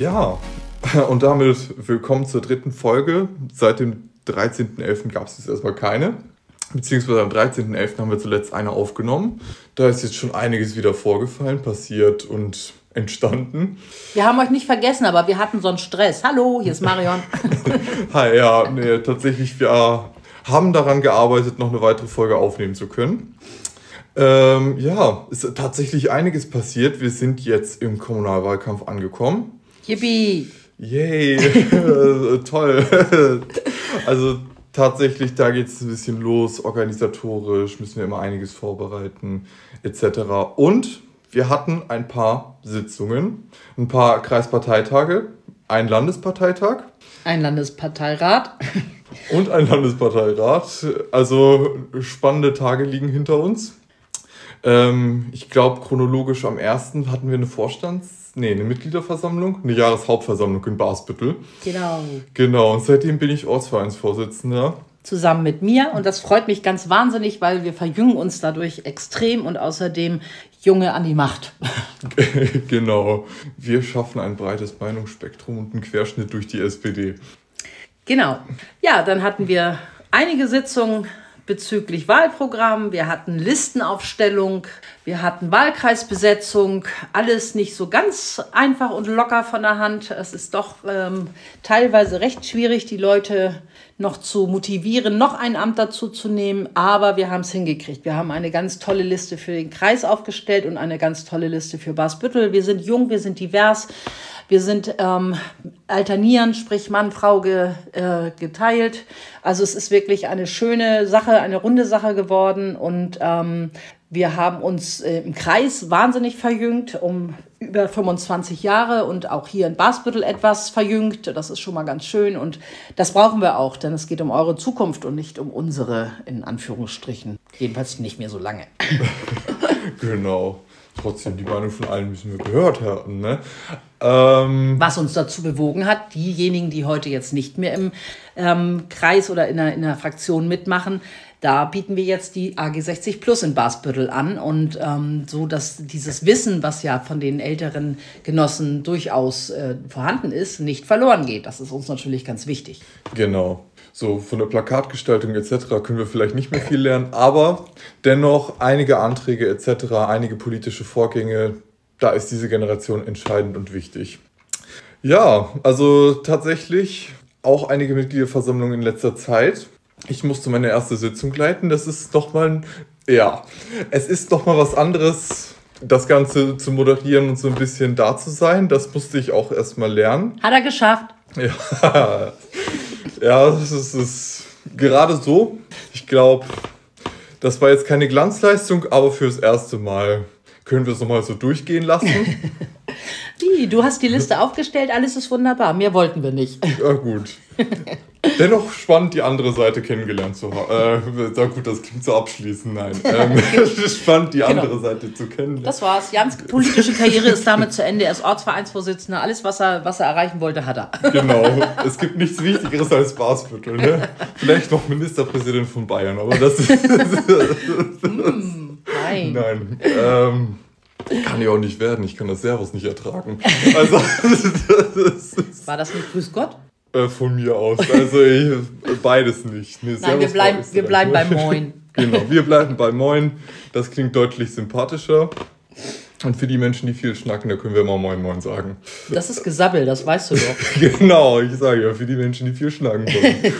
Ja, und damit willkommen zur dritten Folge. Seit dem 13.11. gab es jetzt erstmal keine. Beziehungsweise am 13.11. haben wir zuletzt eine aufgenommen. Da ist jetzt schon einiges wieder vorgefallen, passiert und entstanden. Wir haben euch nicht vergessen, aber wir hatten so einen Stress. Hallo, hier ist Marion. Hi, ja, nee, tatsächlich, wir haben daran gearbeitet, noch eine weitere Folge aufnehmen zu können. Ähm, ja, ist tatsächlich einiges passiert. Wir sind jetzt im Kommunalwahlkampf angekommen. Yippie! Yay! Toll! also tatsächlich, da geht es ein bisschen los, organisatorisch müssen wir immer einiges vorbereiten, etc. Und wir hatten ein paar Sitzungen, ein paar Kreisparteitage, ein Landesparteitag. Ein Landesparteirat. Und ein Landesparteirat. Also spannende Tage liegen hinter uns. Ähm, ich glaube, chronologisch am ersten hatten wir eine Vorstands-, nee, eine Mitgliederversammlung, eine Jahreshauptversammlung in Basbüttel. Genau. Genau, und seitdem bin ich Ortsvereinsvorsitzender. Zusammen mit mir und das freut mich ganz wahnsinnig, weil wir verjüngen uns dadurch extrem und außerdem Junge an die Macht. genau. Wir schaffen ein breites Meinungsspektrum und einen Querschnitt durch die SPD. Genau. Ja, dann hatten wir einige Sitzungen bezüglich Wahlprogramm, wir hatten Listenaufstellung, wir hatten Wahlkreisbesetzung, alles nicht so ganz einfach und locker von der Hand. Es ist doch ähm, teilweise recht schwierig, die Leute noch zu motivieren, noch ein Amt dazu zu nehmen, aber wir haben es hingekriegt. Wir haben eine ganz tolle Liste für den Kreis aufgestellt und eine ganz tolle Liste für Basbüttel. Wir sind jung, wir sind divers. Wir sind ähm, alternierend, sprich Mann, Frau ge, äh, geteilt. Also es ist wirklich eine schöne Sache, eine runde Sache geworden und ähm, wir haben uns äh, im Kreis wahnsinnig verjüngt, um über 25 Jahre und auch hier in Basbüttel etwas verjüngt. Das ist schon mal ganz schön und das brauchen wir auch, denn es geht um eure Zukunft und nicht um unsere, in Anführungsstrichen. Jedenfalls nicht mehr so lange. genau trotzdem die Meinung von allen müssen wir gehört haben. Ne? Ähm, Was uns dazu bewogen hat, diejenigen, die heute jetzt nicht mehr im ähm, Kreis oder in der, in der Fraktion mitmachen, da bieten wir jetzt die AG 60 Plus in Basbüttel an und ähm, so, dass dieses Wissen, was ja von den älteren Genossen durchaus äh, vorhanden ist, nicht verloren geht. Das ist uns natürlich ganz wichtig. Genau. So von der Plakatgestaltung etc. können wir vielleicht nicht mehr viel lernen, aber dennoch einige Anträge etc., einige politische Vorgänge, da ist diese Generation entscheidend und wichtig. Ja, also tatsächlich auch einige Mitgliederversammlungen in letzter Zeit. Ich musste meine erste Sitzung leiten. Das ist doch mal, ja, es ist doch mal was anderes, das Ganze zu moderieren und so ein bisschen da zu sein. Das musste ich auch erstmal lernen. Hat er geschafft. Ja, ja, das ist, ist gerade so. Ich glaube, das war jetzt keine Glanzleistung, aber fürs erste Mal können wir es nochmal so durchgehen lassen. Wie, du hast die Liste aufgestellt, alles ist wunderbar. Mehr wollten wir nicht. Ja, gut. Dennoch spannend, die andere Seite kennengelernt zu haben. Äh, na gut, das klingt so abschließend, nein. Ähm, spannend, die genau. andere Seite zu kennen. Das war's. Jans politische Karriere ist damit zu Ende. Er ist Ortsvereinsvorsitzender. Alles, was er, was er erreichen wollte, hat er. Genau. Es gibt nichts Wichtigeres als Basviertel. Ne? Vielleicht noch Ministerpräsident von Bayern, aber das ist. mm, nein. Nein. Ähm, kann ich auch nicht werden. Ich kann das Servus nicht ertragen. Also, das War das nicht Grüß Gott? Äh, von mir aus. Also ich, beides nicht. Nee, Nein, wir bleiben, wir bleiben bei Moin. genau, wir bleiben bei Moin. Das klingt deutlich sympathischer. Und für die Menschen, die viel schnacken, da können wir mal Moin Moin sagen. Das ist Gesabbel, das weißt du doch. genau, ich sage ja, für die Menschen, die viel schnacken wollen.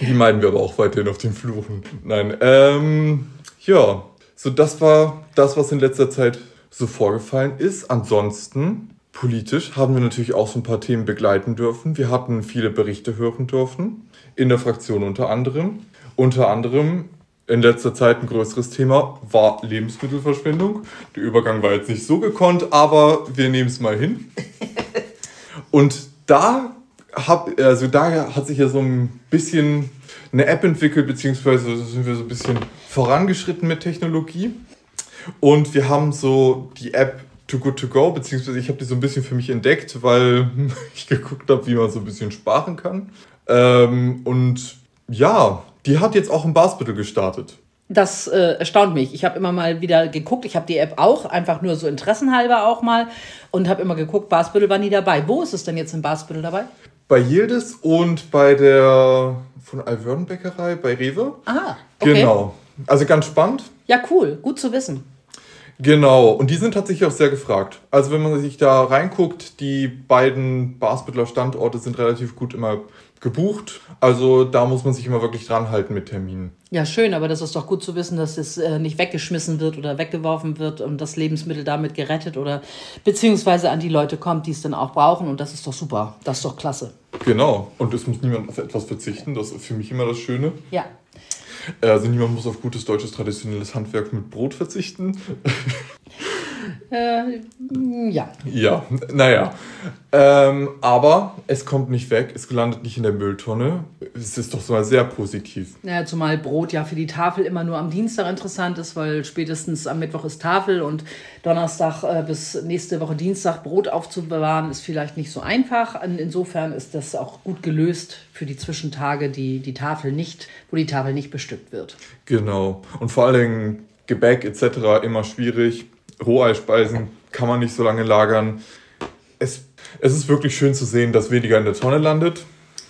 die meiden wir aber auch weiterhin auf den Fluchen. Nein, ähm, ja, so das war das, was in letzter Zeit so vorgefallen ist. Ansonsten Politisch haben wir natürlich auch so ein paar Themen begleiten dürfen. Wir hatten viele Berichte hören dürfen, in der Fraktion unter anderem. Unter anderem in letzter Zeit ein größeres Thema war Lebensmittelverschwendung. Der Übergang war jetzt nicht so gekonnt, aber wir nehmen es mal hin. Und da, hab, also da hat sich ja so ein bisschen eine App entwickelt, beziehungsweise sind wir so ein bisschen vorangeschritten mit Technologie. Und wir haben so die App Too Good To Go, beziehungsweise ich habe die so ein bisschen für mich entdeckt, weil ich geguckt habe, wie man so ein bisschen sparen kann. Ähm, und ja, die hat jetzt auch im Basbüttel gestartet. Das äh, erstaunt mich. Ich habe immer mal wieder geguckt. Ich habe die App auch, einfach nur so interessenhalber auch mal. Und habe immer geguckt, Basbüttel war nie dabei. Wo ist es denn jetzt in Basbüttel dabei? Bei Yildiz und bei der von Alvörden Bäckerei, bei Rewe. Aha, okay. Genau. Also ganz spannend. Ja, cool. Gut zu wissen. Genau, und die sind tatsächlich auch sehr gefragt. Also wenn man sich da reinguckt, die beiden Basbüttler Standorte sind relativ gut immer gebucht. Also da muss man sich immer wirklich dran halten mit Terminen. Ja, schön, aber das ist doch gut zu wissen, dass es äh, nicht weggeschmissen wird oder weggeworfen wird und das Lebensmittel damit gerettet oder beziehungsweise an die Leute kommt, die es dann auch brauchen. Und das ist doch super. Das ist doch klasse. Genau, und es muss niemand auf etwas verzichten. Das ist für mich immer das Schöne. Ja. Also niemand muss auf gutes deutsches traditionelles Handwerk mit Brot verzichten. Äh, ja. Ja, naja. Ähm, aber es kommt nicht weg, es landet nicht in der Mülltonne. Es ist doch so mal sehr positiv. Naja, zumal Brot ja für die Tafel immer nur am Dienstag interessant ist, weil spätestens am Mittwoch ist Tafel und Donnerstag äh, bis nächste Woche Dienstag Brot aufzubewahren, ist vielleicht nicht so einfach. Insofern ist das auch gut gelöst für die Zwischentage, die, die Tafel nicht, wo die Tafel nicht bestückt wird. Genau. Und vor allen Dingen Gebäck etc. immer schwierig Roheispeisen kann man nicht so lange lagern. Es, es ist wirklich schön zu sehen, dass weniger in der Tonne landet.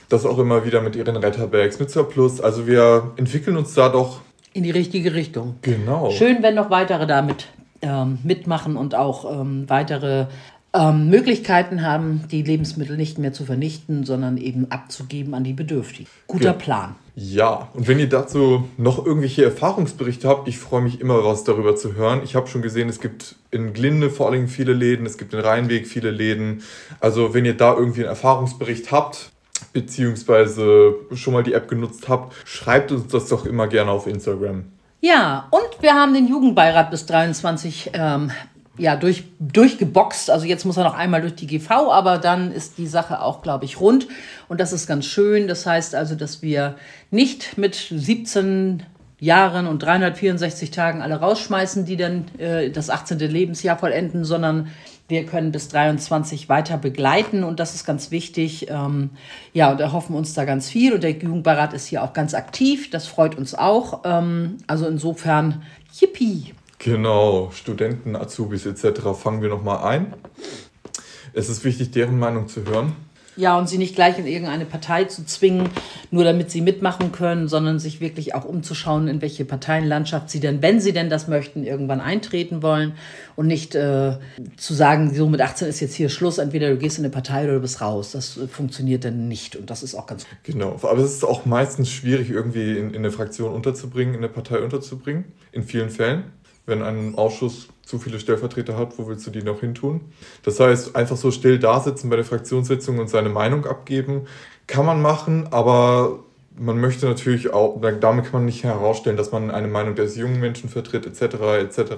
Das auch immer wieder mit ihren Retterbags, mit Surplus. Also wir entwickeln uns da doch in die richtige Richtung. Genau. Schön, wenn noch weitere damit ähm, mitmachen und auch ähm, weitere ähm, Möglichkeiten haben, die Lebensmittel nicht mehr zu vernichten, sondern eben abzugeben an die Bedürftigen. Guter ja. Plan. Ja, und wenn ihr dazu noch irgendwelche Erfahrungsberichte habt, ich freue mich immer, was darüber zu hören. Ich habe schon gesehen, es gibt in Glinde vor allem viele Läden, es gibt in Rheinweg viele Läden. Also wenn ihr da irgendwie einen Erfahrungsbericht habt, beziehungsweise schon mal die App genutzt habt, schreibt uns das doch immer gerne auf Instagram. Ja, und wir haben den Jugendbeirat bis 23 ähm, ja, durch, durchgeboxt. Also jetzt muss er noch einmal durch die GV, aber dann ist die Sache auch, glaube ich, rund. Und das ist ganz schön. Das heißt also, dass wir nicht mit 17 Jahren und 364 Tagen alle rausschmeißen, die dann äh, das 18. Lebensjahr vollenden, sondern wir können bis 23 weiter begleiten und das ist ganz wichtig. Ähm, ja, und erhoffen uns da ganz viel und der Jugendbeirat ist hier auch ganz aktiv. Das freut uns auch. Ähm, also insofern, yippie! Genau, Studenten, Azubis etc. fangen wir nochmal ein. Es ist wichtig, deren Meinung zu hören. Ja, und sie nicht gleich in irgendeine Partei zu zwingen, nur damit sie mitmachen können, sondern sich wirklich auch umzuschauen, in welche Parteienlandschaft sie denn, wenn sie denn das möchten, irgendwann eintreten wollen. Und nicht äh, zu sagen, so mit 18 ist jetzt hier Schluss, entweder du gehst in eine Partei oder du bist raus. Das äh, funktioniert dann nicht. Und das ist auch ganz gut. Genau, aber es ist auch meistens schwierig, irgendwie in, in eine Fraktion unterzubringen, in eine Partei unterzubringen, in vielen Fällen wenn ein Ausschuss zu viele Stellvertreter hat, wo willst du die noch hintun? Das heißt, einfach so still da sitzen bei der Fraktionssitzung und seine Meinung abgeben, kann man machen, aber man möchte natürlich auch, damit kann man nicht herausstellen, dass man eine Meinung des jungen Menschen vertritt, etc. etc.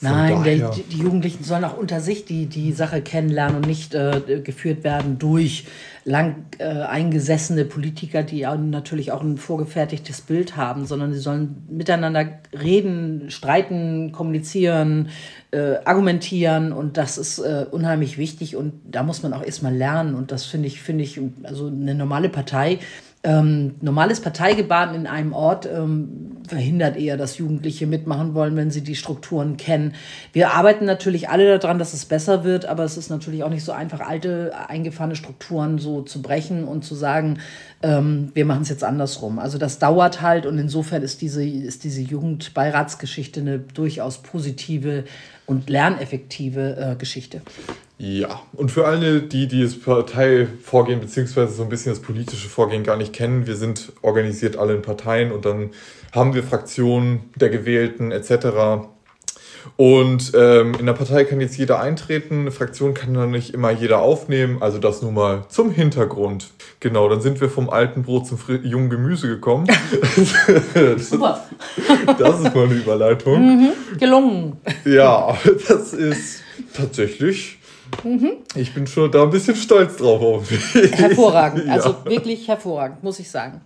Nein, der, die Jugendlichen sollen auch unter sich die, die Sache kennenlernen und nicht äh, geführt werden durch lang äh, eingesessene Politiker, die ja natürlich auch ein vorgefertigtes Bild haben, sondern sie sollen miteinander reden, streiten, kommunizieren, äh, argumentieren und das ist äh, unheimlich wichtig und da muss man auch erstmal lernen und das finde ich, finde ich, also eine normale Partei ähm, normales Parteigebaren in einem Ort ähm, verhindert eher, dass Jugendliche mitmachen wollen, wenn sie die Strukturen kennen. Wir arbeiten natürlich alle daran, dass es besser wird, aber es ist natürlich auch nicht so einfach, alte, eingefahrene Strukturen so zu brechen und zu sagen, ähm, wir machen es jetzt andersrum. Also das dauert halt und insofern ist diese, ist diese Jugendbeiratsgeschichte eine durchaus positive und lerneffektive äh, Geschichte. Ja, und für alle, die, das Parteivorgehen bzw. so ein bisschen das politische Vorgehen gar nicht kennen, wir sind organisiert alle in Parteien und dann haben wir Fraktionen der Gewählten etc. Und ähm, in der Partei kann jetzt jeder eintreten, eine Fraktion kann dann nicht immer jeder aufnehmen, also das nur mal zum Hintergrund. Genau, dann sind wir vom alten Brot zum jungen Gemüse gekommen. Super. das ist mal eine Überleitung. Mhm, gelungen. Ja, das ist tatsächlich Mhm. Ich bin schon da ein bisschen stolz drauf. Hervorragend, also ja. wirklich hervorragend, muss ich sagen.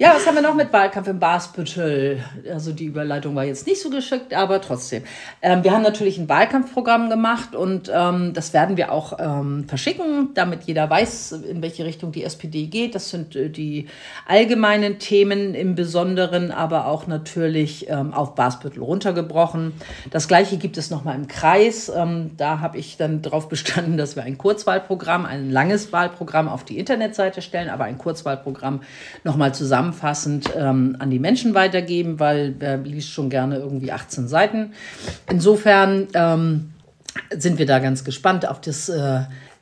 Ja, was haben wir noch mit Wahlkampf im Basbüttel? Also die Überleitung war jetzt nicht so geschickt, aber trotzdem. Ähm, wir haben natürlich ein Wahlkampfprogramm gemacht und ähm, das werden wir auch ähm, verschicken, damit jeder weiß, in welche Richtung die SPD geht. Das sind äh, die allgemeinen Themen im Besonderen, aber auch natürlich ähm, auf Basbüttel runtergebrochen. Das gleiche gibt es nochmal im Kreis. Ähm, da habe ich dann darauf bestanden, dass wir ein Kurzwahlprogramm, ein langes Wahlprogramm auf die Internetseite stellen, aber ein Kurzwahlprogramm nochmal zusammen zusammenfassend ähm, an die Menschen weitergeben, weil wer liest schon gerne irgendwie 18 Seiten. Insofern ähm, sind wir da ganz gespannt auf das, äh,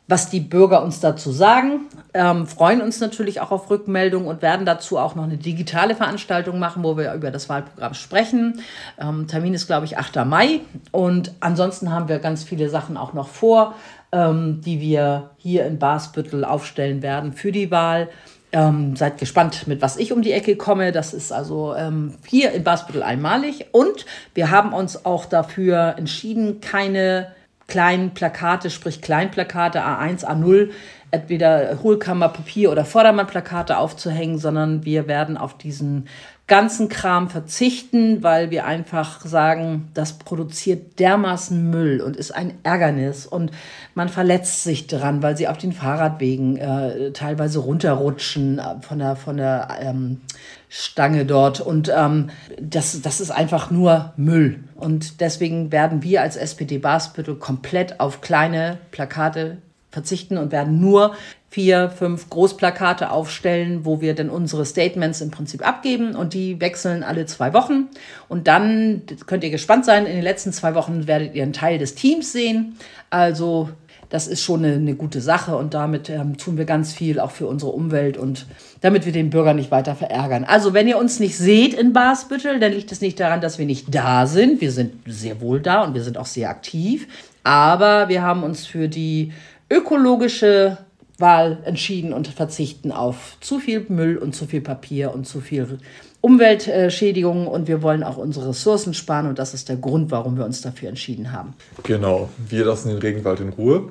was die Bürger uns dazu sagen. Ähm, freuen uns natürlich auch auf Rückmeldungen und werden dazu auch noch eine digitale Veranstaltung machen, wo wir über das Wahlprogramm sprechen. Ähm, Termin ist, glaube ich, 8. Mai. Und ansonsten haben wir ganz viele Sachen auch noch vor, ähm, die wir hier in Basbüttel aufstellen werden für die Wahl. Ähm, seid gespannt, mit was ich um die Ecke komme. Das ist also ähm, hier in Basbüttel einmalig. Und wir haben uns auch dafür entschieden, keine kleinen Plakate, sprich Kleinplakate A1, A0, entweder Hohlkammerpapier oder Vordermannplakate aufzuhängen, sondern wir werden auf diesen ganzen Kram verzichten, weil wir einfach sagen, das produziert dermaßen Müll und ist ein Ärgernis und man verletzt sich dran, weil sie auf den Fahrradwegen äh, teilweise runterrutschen äh, von der, von der ähm, Stange dort und ähm, das, das ist einfach nur Müll und deswegen werden wir als SPD Basbüttel komplett auf kleine Plakate verzichten und werden nur vier, fünf Großplakate aufstellen, wo wir dann unsere Statements im Prinzip abgeben und die wechseln alle zwei Wochen. Und dann könnt ihr gespannt sein, in den letzten zwei Wochen werdet ihr einen Teil des Teams sehen. Also das ist schon eine, eine gute Sache und damit ähm, tun wir ganz viel auch für unsere Umwelt und damit wir den Bürger nicht weiter verärgern. Also wenn ihr uns nicht seht in Basbüttel, dann liegt es nicht daran, dass wir nicht da sind. Wir sind sehr wohl da und wir sind auch sehr aktiv. Aber wir haben uns für die ökologische Wahl entschieden und verzichten auf zu viel Müll und zu viel Papier und zu viel Umweltschädigungen und wir wollen auch unsere Ressourcen sparen und das ist der Grund, warum wir uns dafür entschieden haben. Genau, wir lassen den Regenwald in Ruhe.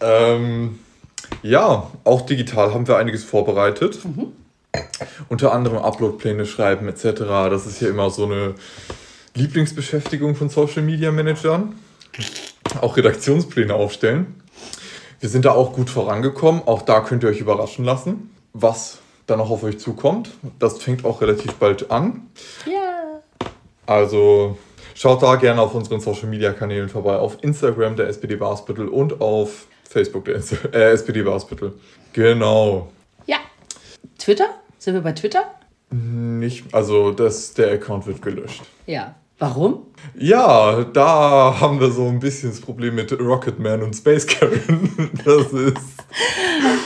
ähm, ja, auch digital haben wir einiges vorbereitet. Mhm. Unter anderem Uploadpläne schreiben etc. Das ist ja immer so eine Lieblingsbeschäftigung von Social Media Managern. Auch Redaktionspläne aufstellen. Wir sind da auch gut vorangekommen. Auch da könnt ihr euch überraschen lassen, was dann noch auf euch zukommt. Das fängt auch relativ bald an. Ja. Yeah. Also schaut da gerne auf unseren Social Media Kanälen vorbei. Auf Instagram der SPD Barsbüttel und auf Facebook der äh, SPD Barsbüttel. Genau. Ja. Twitter? Sind wir bei Twitter? Nicht, also das, der Account wird gelöscht. Ja. Warum? Ja, da haben wir so ein bisschen das Problem mit Rocketman und Space Karen. Das ist.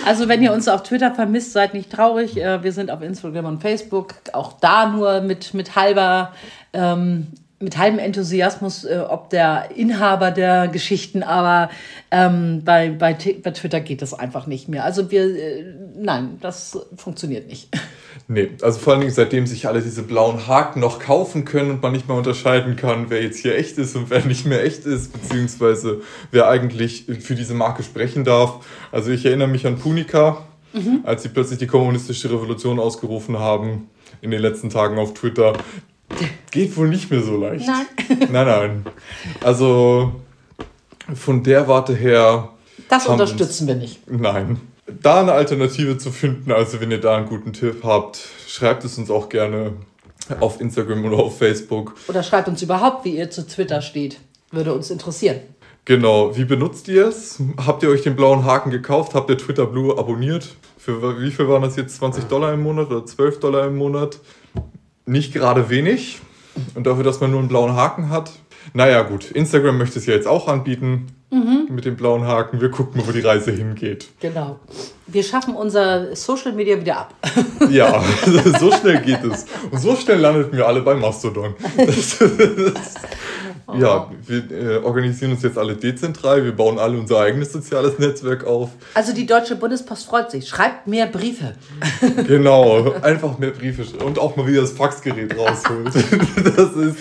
Also, wenn ihr uns auf Twitter vermisst, seid nicht traurig. Äh, wir sind auf Instagram und Facebook. Auch da nur mit, mit halber. Ähm, mit halbem Enthusiasmus, äh, ob der Inhaber der Geschichten, aber ähm, bei, bei, bei Twitter geht das einfach nicht mehr. Also wir, äh, nein, das funktioniert nicht. Nee, also vor allen Dingen seitdem sich alle diese blauen Haken noch kaufen können und man nicht mehr unterscheiden kann, wer jetzt hier echt ist und wer nicht mehr echt ist, beziehungsweise wer eigentlich für diese Marke sprechen darf. Also ich erinnere mich an Punika, mhm. als sie plötzlich die kommunistische Revolution ausgerufen haben in den letzten Tagen auf Twitter. Geht wohl nicht mehr so leicht. Nein. nein, nein. Also von der Warte her. Das unterstützen wir nicht. Nein da eine Alternative zu finden. Also wenn ihr da einen guten Tipp habt, schreibt es uns auch gerne auf Instagram oder auf Facebook. Oder schreibt uns überhaupt, wie ihr zu Twitter steht. Würde uns interessieren. Genau, wie benutzt ihr es? Habt ihr euch den blauen Haken gekauft? Habt ihr Twitter Blue abonniert? Für wie viel waren das jetzt? 20 Dollar im Monat oder 12 Dollar im Monat? Nicht gerade wenig. Und dafür, dass man nur einen blauen Haken hat. Naja, gut. Instagram möchte es ja jetzt auch anbieten. Mhm. Mit dem blauen Haken. Wir gucken mal, wo die Reise hingeht. Genau. Wir schaffen unser Social Media wieder ab. ja, so schnell geht es. Und so schnell landeten wir alle bei Mastodon. Das, das, oh. Ja, wir äh, organisieren uns jetzt alle dezentral. Wir bauen alle unser eigenes soziales Netzwerk auf. Also die Deutsche Bundespost freut sich. Schreibt mehr Briefe. genau, einfach mehr Briefe. Und auch mal wieder das Faxgerät rausholt. das ist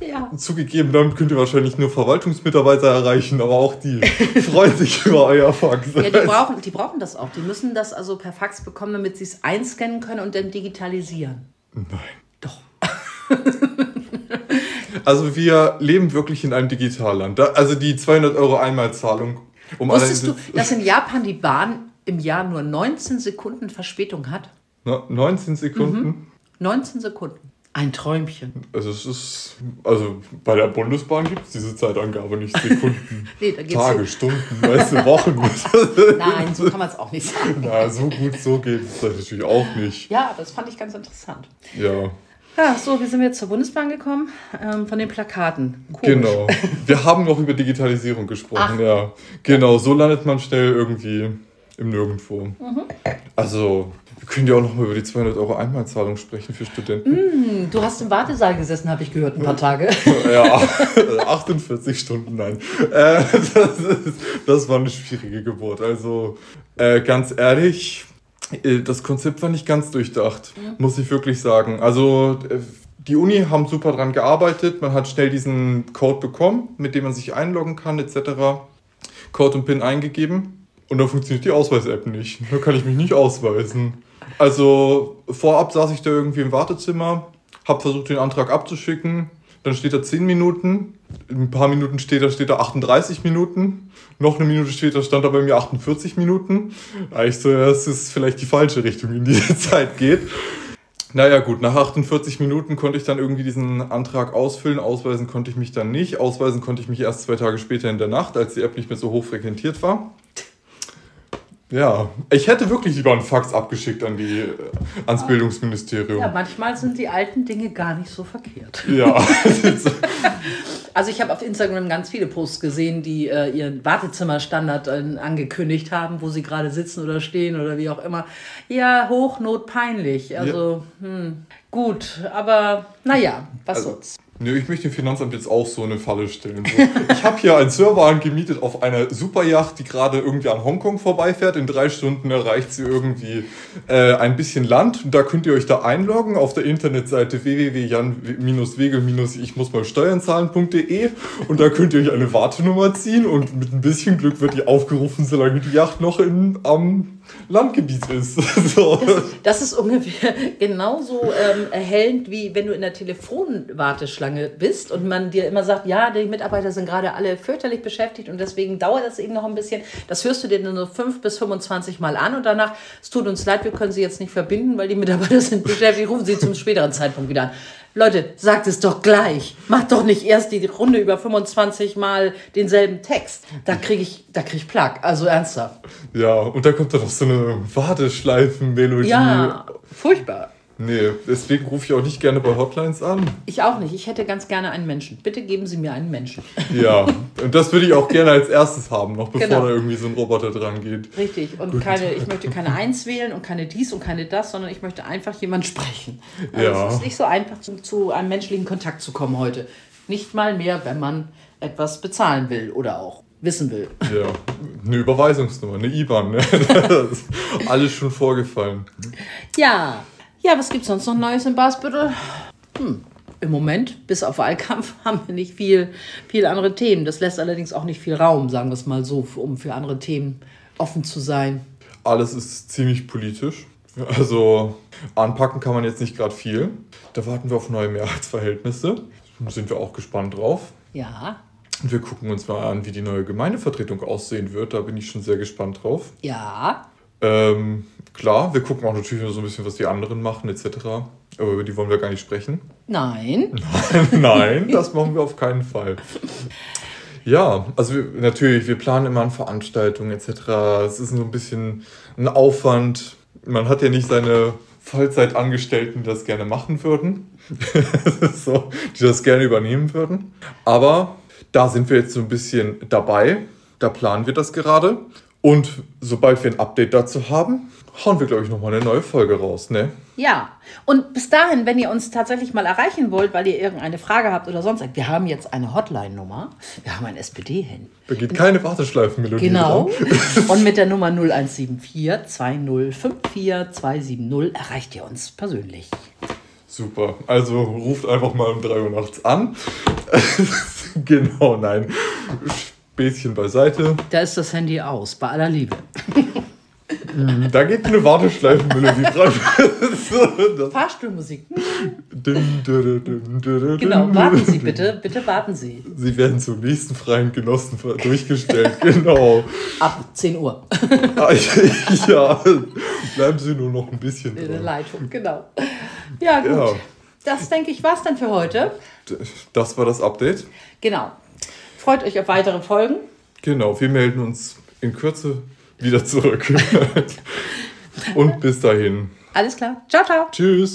Ja. Zugegeben, damit könnt ihr wahrscheinlich nur Verwaltungsmitarbeiter erreichen, aber auch die freuen sich über euer Fax. Ja, die brauchen, die brauchen das auch. Die müssen das also per Fax bekommen, damit sie es einscannen können und dann digitalisieren. Nein. Doch. Also wir leben wirklich in einem Digitalland. Also die 200 Euro Einmalzahlung. Um Wusstest du, dass in Japan die Bahn im Jahr nur 19 Sekunden Verspätung hat? Na, 19 Sekunden. 19 Sekunden. Ein Träumchen. Also es ist, also bei der Bundesbahn gibt es diese Zeitangabe nicht Sekunden. Nee, Tage, hin. Stunden, weißt du, Wochen. Nein, so kann man es auch nicht sagen. Na, so gut, so geht es natürlich auch nicht. Ja, das fand ich ganz interessant. Ja, Ja, so, wie sind wir jetzt zur Bundesbahn gekommen? Ähm, von den Plakaten. Komisch. genau. Wir haben noch über Digitalisierung gesprochen, ja. Genau, so landet man schnell irgendwie im Nirgendwo. Mhm. Also, wir können ja auch noch mal über die 200 Euro Einmalzahlung sprechen für Studenten. Hm, Du hast im Wartesaal gesessen, habe ich gehört, ein paar Tage. Ja, 48 Stunden, nein. Äh, das, ist, das war eine schwierige Geburt. Also, äh, ganz ehrlich, das Konzept war nicht ganz durchdacht, muss ich wirklich sagen. Also, äh, die Uni haben super dran gearbeitet. Man hat schnell diesen Code bekommen, mit dem man sich einloggen kann, etc. Code und PIN eingegeben. Und dann funktioniert die Ausweis-App nicht. Da kann ich mich nicht ausweisen. Also vorab saß ich da irgendwie im Wartezimmer, habe versucht, den Antrag abzuschicken. Dann steht da 10 Minuten. Ein paar Minuten später steht da 38 Minuten. Noch eine Minute später stand da bei mir 48 Minuten. Da ich so, das ist vielleicht die falsche Richtung, in die die Zeit geht. Naja gut, nach 48 Minuten konnte ich dann irgendwie diesen Antrag ausfüllen. Ausweisen konnte ich mich dann nicht. Ausweisen konnte ich mich erst zwei Tage später in der Nacht, als die App nicht mehr so hoch frequentiert war. Ja, ich hätte wirklich lieber einen Fax abgeschickt an die, äh, ans Bildungsministerium. Ja, manchmal sind die alten Dinge gar nicht so verkehrt. Ja, Also ich habe auf Instagram ganz viele Posts gesehen, die äh, ihren Wartezimmerstandard äh, angekündigt haben, wo sie gerade sitzen oder stehen oder wie auch immer. Ja, hochnotpeinlich. Also, hm, gut, aber naja, was Also- soll's. Nö, ich möchte dem Finanzamt jetzt auch so eine Falle stellen. Ich habe hier einen Server angemietet auf einer Superjacht, die gerade irgendwie an Hongkong vorbeifährt. In drei Stunden erreicht sie irgendwie äh, ein bisschen Land. Da könnt ihr euch da einloggen auf der Internetseite www.jan-wegel- ich muss mal steuern zahlen.de und da könnt ihr euch eine Wartenummer ziehen und mit ein bisschen Glück wird die aufgerufen, solange die Yacht noch in, am Landgebiet ist. so. Das ist ungefähr genauso ähm, erhellend, wie wenn du in der Telefonwarteschlange bist und man dir immer sagt, ja, die Mitarbeiter sind gerade alle fürchterlich beschäftigt und deswegen dauert das eben noch ein bisschen. Das hörst du dir dann nur 5 bis 25 Mal an und danach, es tut uns leid, wir können sie jetzt nicht verbinden, weil die Mitarbeiter sind beschäftigt, rufen sie zum späteren Zeitpunkt wieder an. Leute, sagt es doch gleich. Macht doch nicht erst die Runde über 25 Mal denselben Text. Da kriege ich, da krieg ich Plack. Also ernsthaft. Ja, und da kommt dann noch so eine Warteschleifen-Melodie. Ja, furchtbar. Nee, deswegen rufe ich auch nicht gerne bei Hotlines an. Ich auch nicht. Ich hätte ganz gerne einen Menschen. Bitte geben Sie mir einen Menschen. Ja, und das würde ich auch gerne als erstes haben, noch bevor Genau. da irgendwie so ein Roboter dran geht. Richtig. Und keine, ich möchte keine Eins wählen und keine dies und keine das, sondern ich möchte einfach jemand sprechen. Also Ja. Es ist nicht so einfach, zu, einem menschlichen Kontakt zu kommen heute. Nicht mal mehr, wenn man etwas bezahlen will oder auch wissen will. Ja, eine Überweisungsnummer, eine IBAN, ne? Das ist alles schon vorgefallen. Ja. Ja, was gibt's sonst noch Neues in Basbüttel? Hm. Im Moment, bis auf Wahlkampf, haben wir nicht viel, viel andere Themen. Das lässt allerdings auch nicht viel Raum, sagen wir es mal so, um für andere Themen offen zu sein. Alles ist ziemlich politisch. Also anpacken kann man jetzt nicht gerade viel. Da warten wir auf neue Mehrheitsverhältnisse. Da sind wir auch gespannt drauf. Ja, Und wir gucken uns mal an, wie die neue Gemeindevertretung aussehen wird. Da bin ich schon sehr gespannt drauf. ja, Ähm, klar, wir gucken auch natürlich so ein bisschen, was die anderen machen, etc. Aber über die wollen wir gar nicht sprechen. nein. Nein, das machen wir auf keinen Fall. Ja, also wir, natürlich, wir planen immer an Veranstaltungen etc. Es ist so ein bisschen ein Aufwand. Man hat ja nicht seine Vollzeitangestellten, die das gerne machen würden, so, die das gerne übernehmen würden. Aber da sind wir jetzt so ein bisschen dabei. Da planen wir das gerade. Und sobald wir ein Update dazu haben, hauen wir, glaube ich, nochmal eine neue Folge raus, ne? Ja, und bis dahin, wenn ihr uns tatsächlich mal erreichen wollt, weil ihr irgendeine Frage habt oder sonst, wir haben jetzt eine Hotline-Nummer, wir haben ein SPD-Handy. Da geht keine Warteschleifenmelodie Genau. Und mit der Nummer 0174 2054 270 erreicht ihr uns persönlich. Super. Also ruft einfach mal um 3 Uhr nachts an. genau, nein. Späßchen beiseite. Da ist das Handy aus, bei aller Liebe. Da geht eine Warteschleifenmelodie dran. So, Fahrstuhlmusik. Genau, warten Sie bitte, bitte warten Sie. Sie werden zum nächsten freien Genossen durchgestellt. Genau. Ab 10 Uhr Ah, ja, bleiben Sie nur noch ein bisschen in der dran. Leitung, genau. Ja, gut. Ja. Das denke ich war's dann für heute. Das war das Update. Genau. Freut euch auf weitere Folgen. Genau, wir melden uns in Kürze wieder zurück. Und bis dahin. Alles klar. Ciao, ciao. Tschüss.